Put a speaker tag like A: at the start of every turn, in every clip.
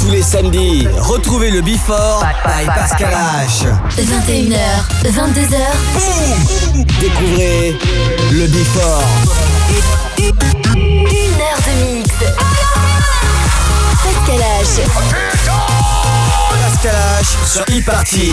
A: Tous les samedis, retrouvez le Before by Pascal H.
B: 21h, 22h.
A: Boum Découvrez le Before. Une
B: heure de mix. Pascal H.
A: Pascal H sur e-party.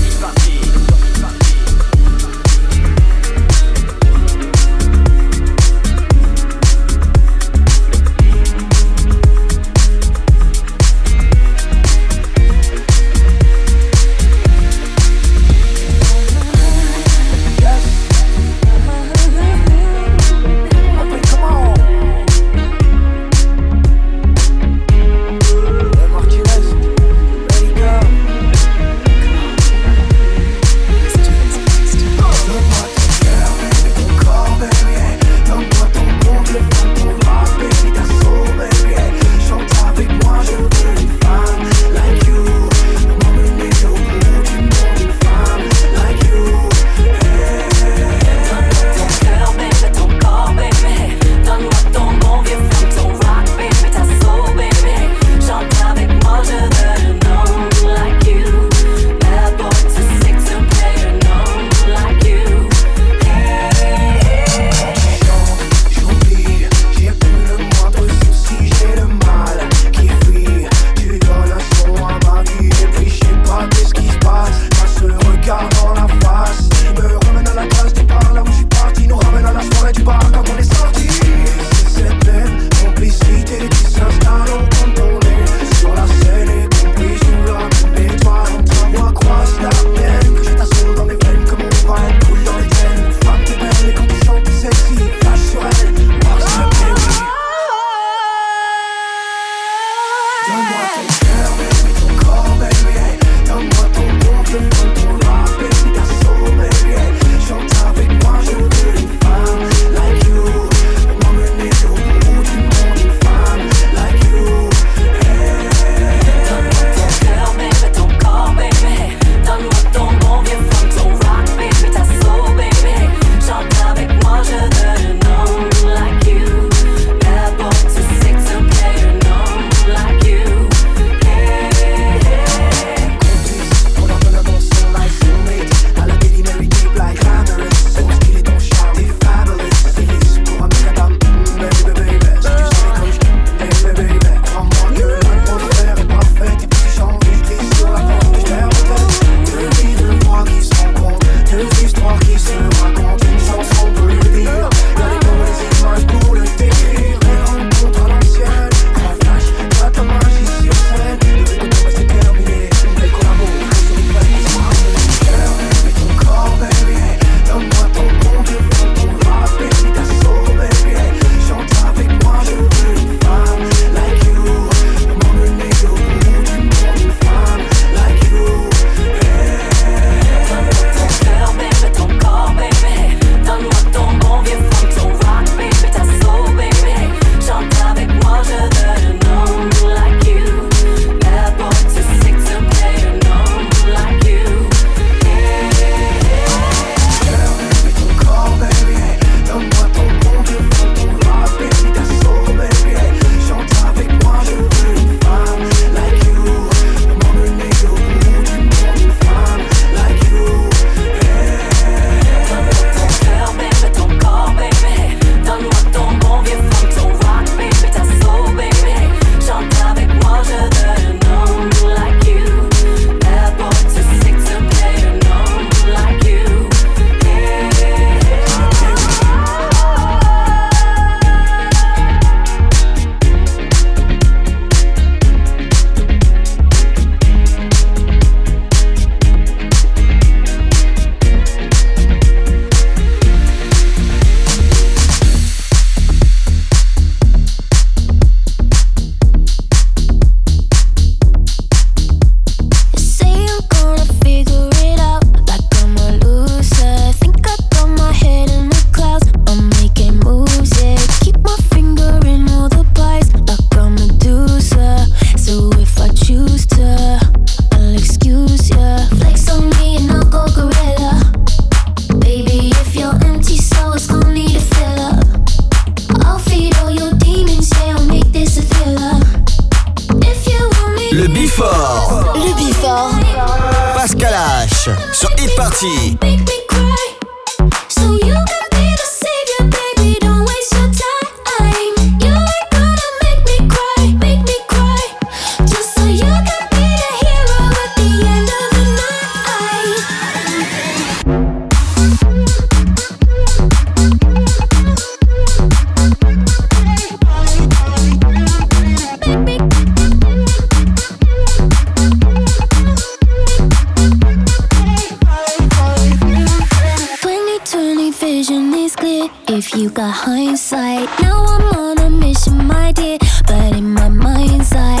C: if you got hindsight. Now I'm on a mission, my dear, but in my mind's eye.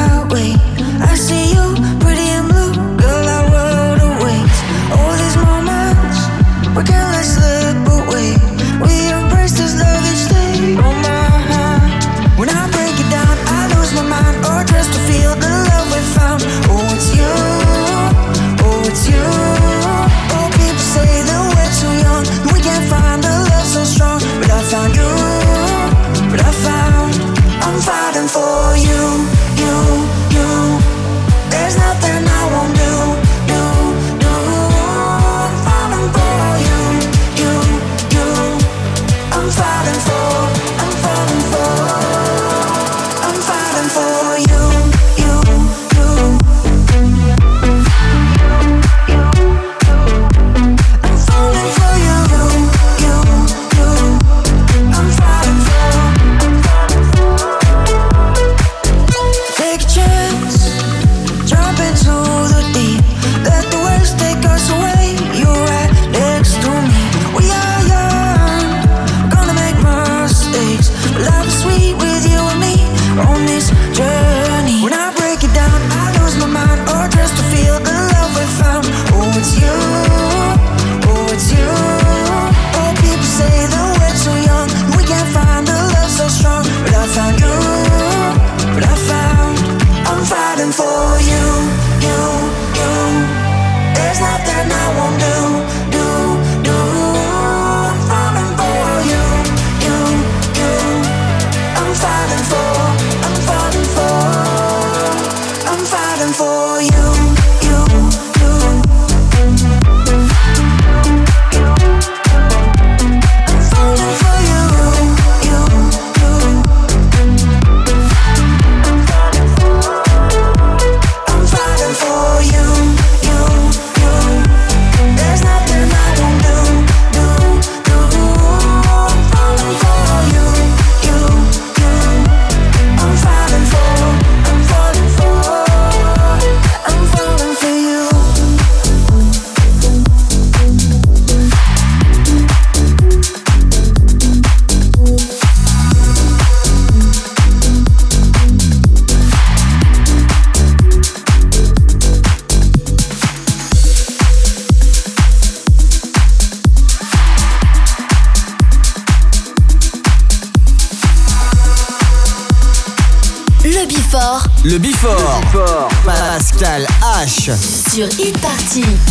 B: Sur e-party.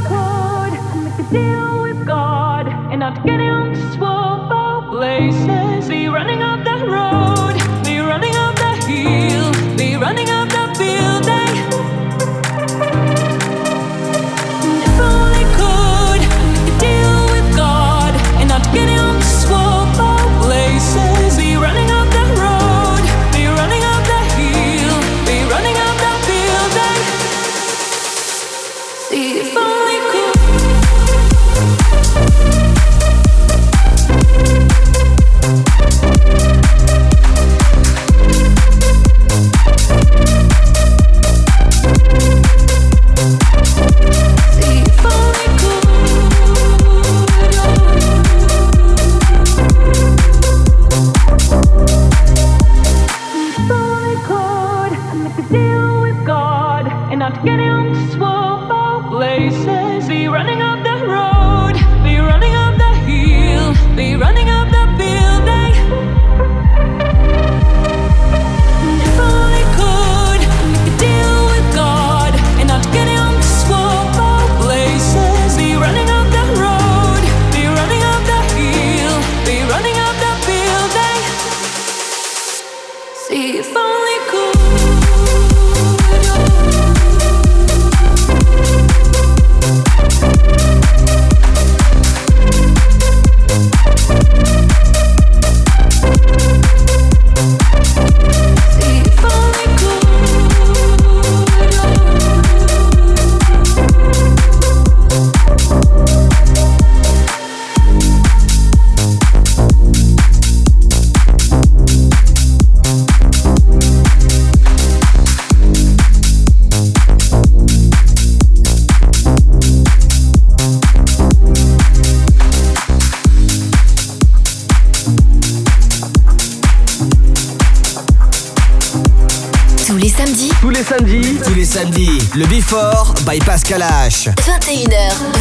A: 21h,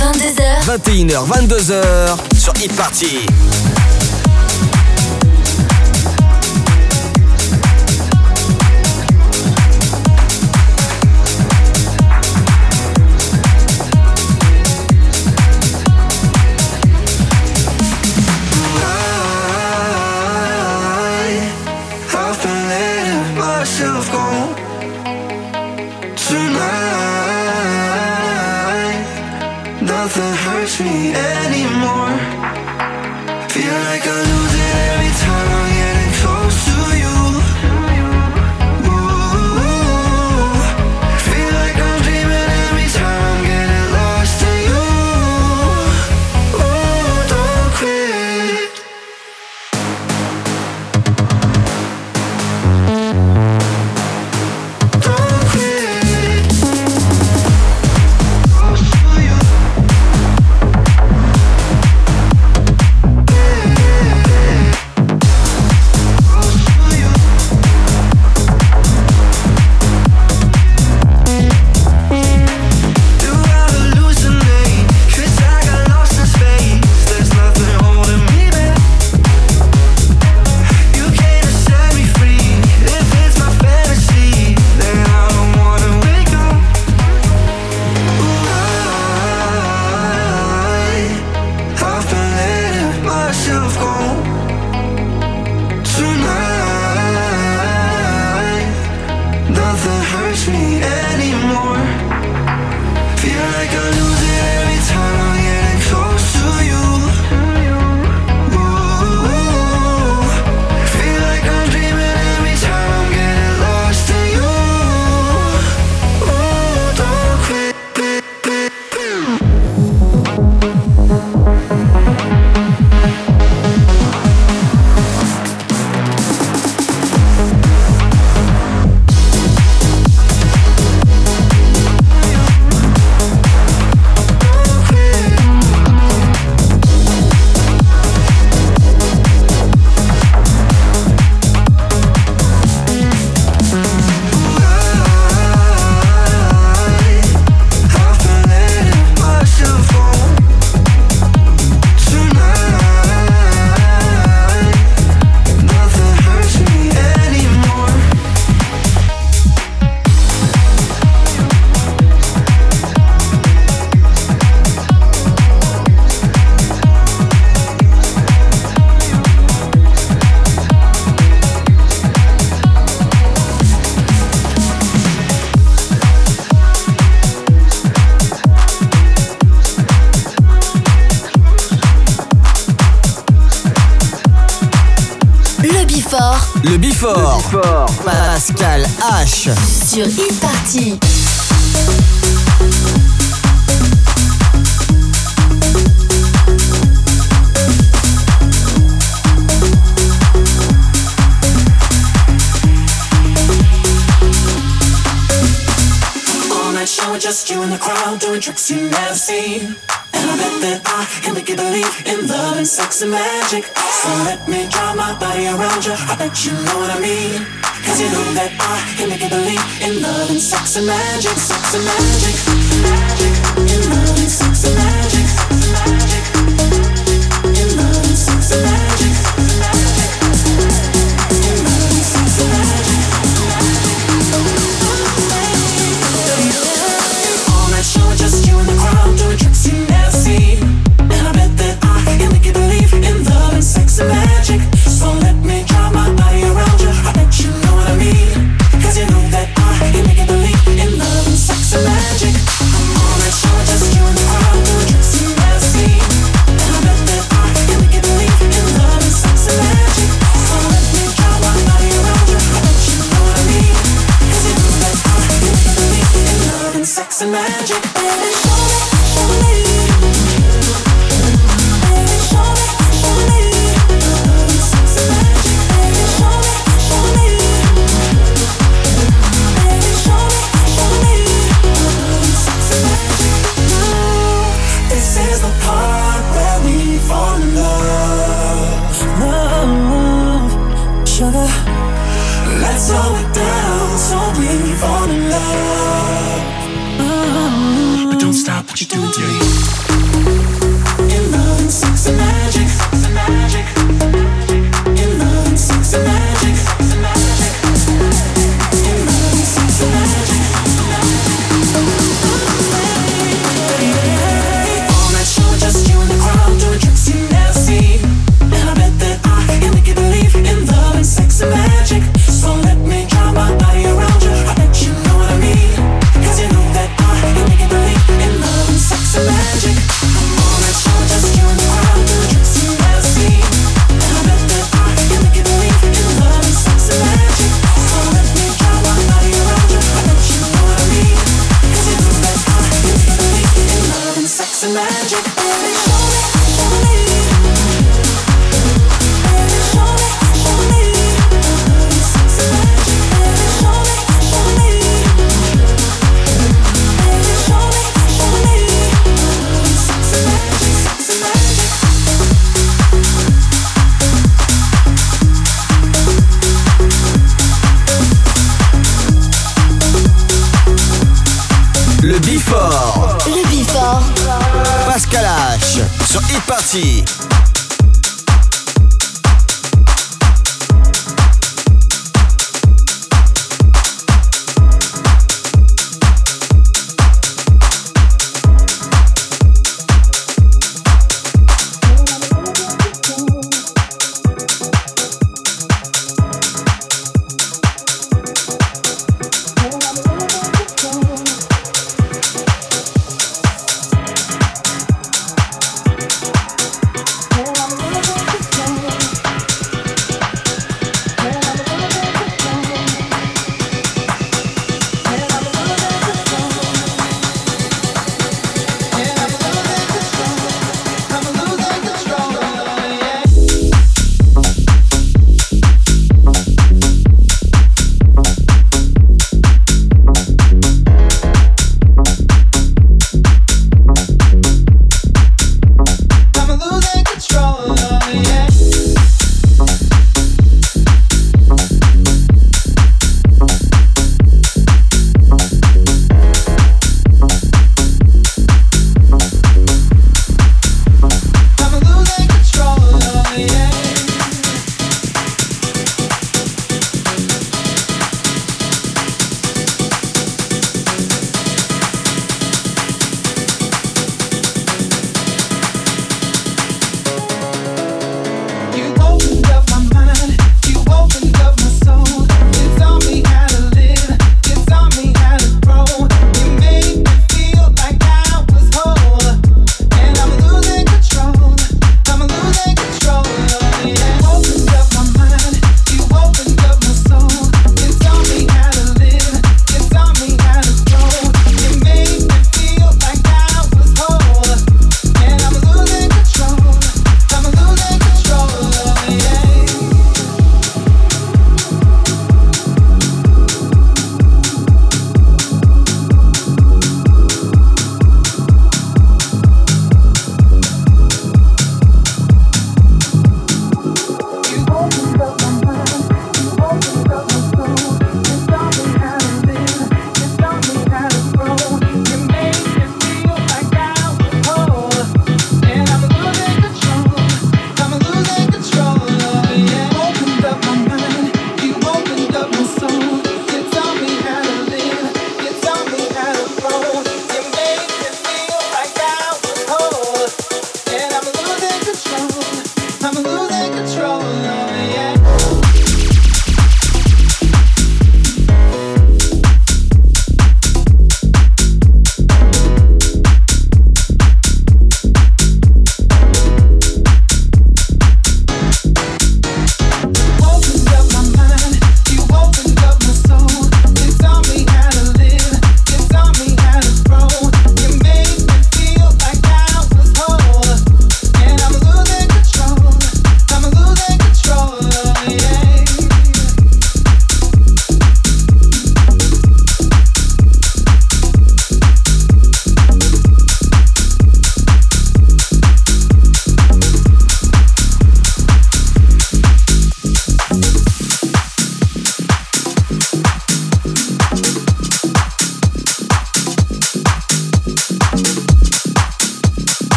B: 22h.
A: 21h, 22h sur e-party.
D: nothing hurts me anymore. Feel like I lose.
A: Pascal H.
B: Sur Party.
E: show with just you in the crowd doing tricks you never seen. And I bet that I can make you believe in love and sex and magic. So let me draw my body around you. I bet you know what I mean. Cause you know that I can make you believe in love and sex and magic, sex and magic, magic in love. Baby, show me, show me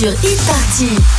B: Sur Hit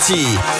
A: Party.